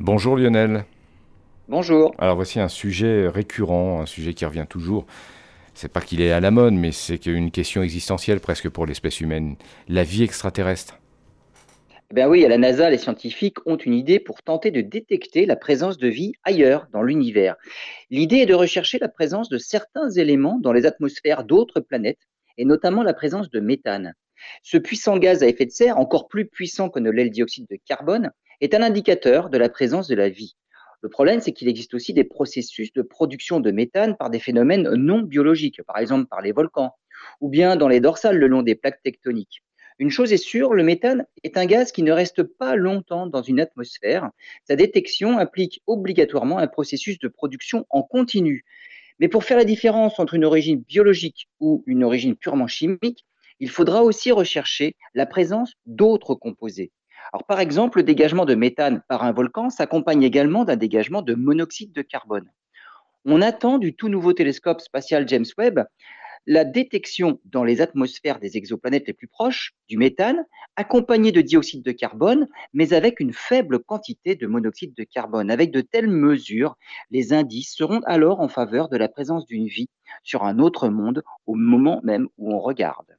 Bonjour Lionel. Bonjour. Alors voici un sujet récurrent, un sujet qui revient toujours. C'est pas qu'il est à la mode, mais c'est une question existentielle presque pour l'espèce humaine. La vie extraterrestre. Bien oui, à la NASA, les scientifiques ont une idée pour tenter de détecter la présence de vie ailleurs dans l'univers. L'idée est de rechercher la présence de certains éléments dans les atmosphères d'autres planètes, et notamment la présence de méthane. Ce puissant gaz à effet de serre, encore plus puissant que ne l'est le dioxyde de carbone, est un indicateur de la présence de la vie. Le problème, c'est qu'il existe aussi des processus de production de méthane par des phénomènes non biologiques, par exemple par les volcans, ou bien dans les dorsales le long des plaques tectoniques. Une chose est sûre, le méthane est un gaz qui ne reste pas longtemps dans une atmosphère. Sa détection implique obligatoirement un processus de production en continu. Mais pour faire la différence entre une origine biologique ou une origine purement chimique, il faudra aussi rechercher la présence d'autres composés. Par exemple, le dégagement de méthane par un volcan s'accompagne également d'un dégagement de monoxyde de carbone. On attend du tout nouveau télescope spatial James Webb la détection dans les atmosphères des exoplanètes les plus proches du méthane, accompagné de dioxyde de carbone, mais avec une faible quantité de monoxyde de carbone. Avec de telles mesures, les indices seront alors en faveur de la présence d'une vie sur un autre monde au moment même où on regarde.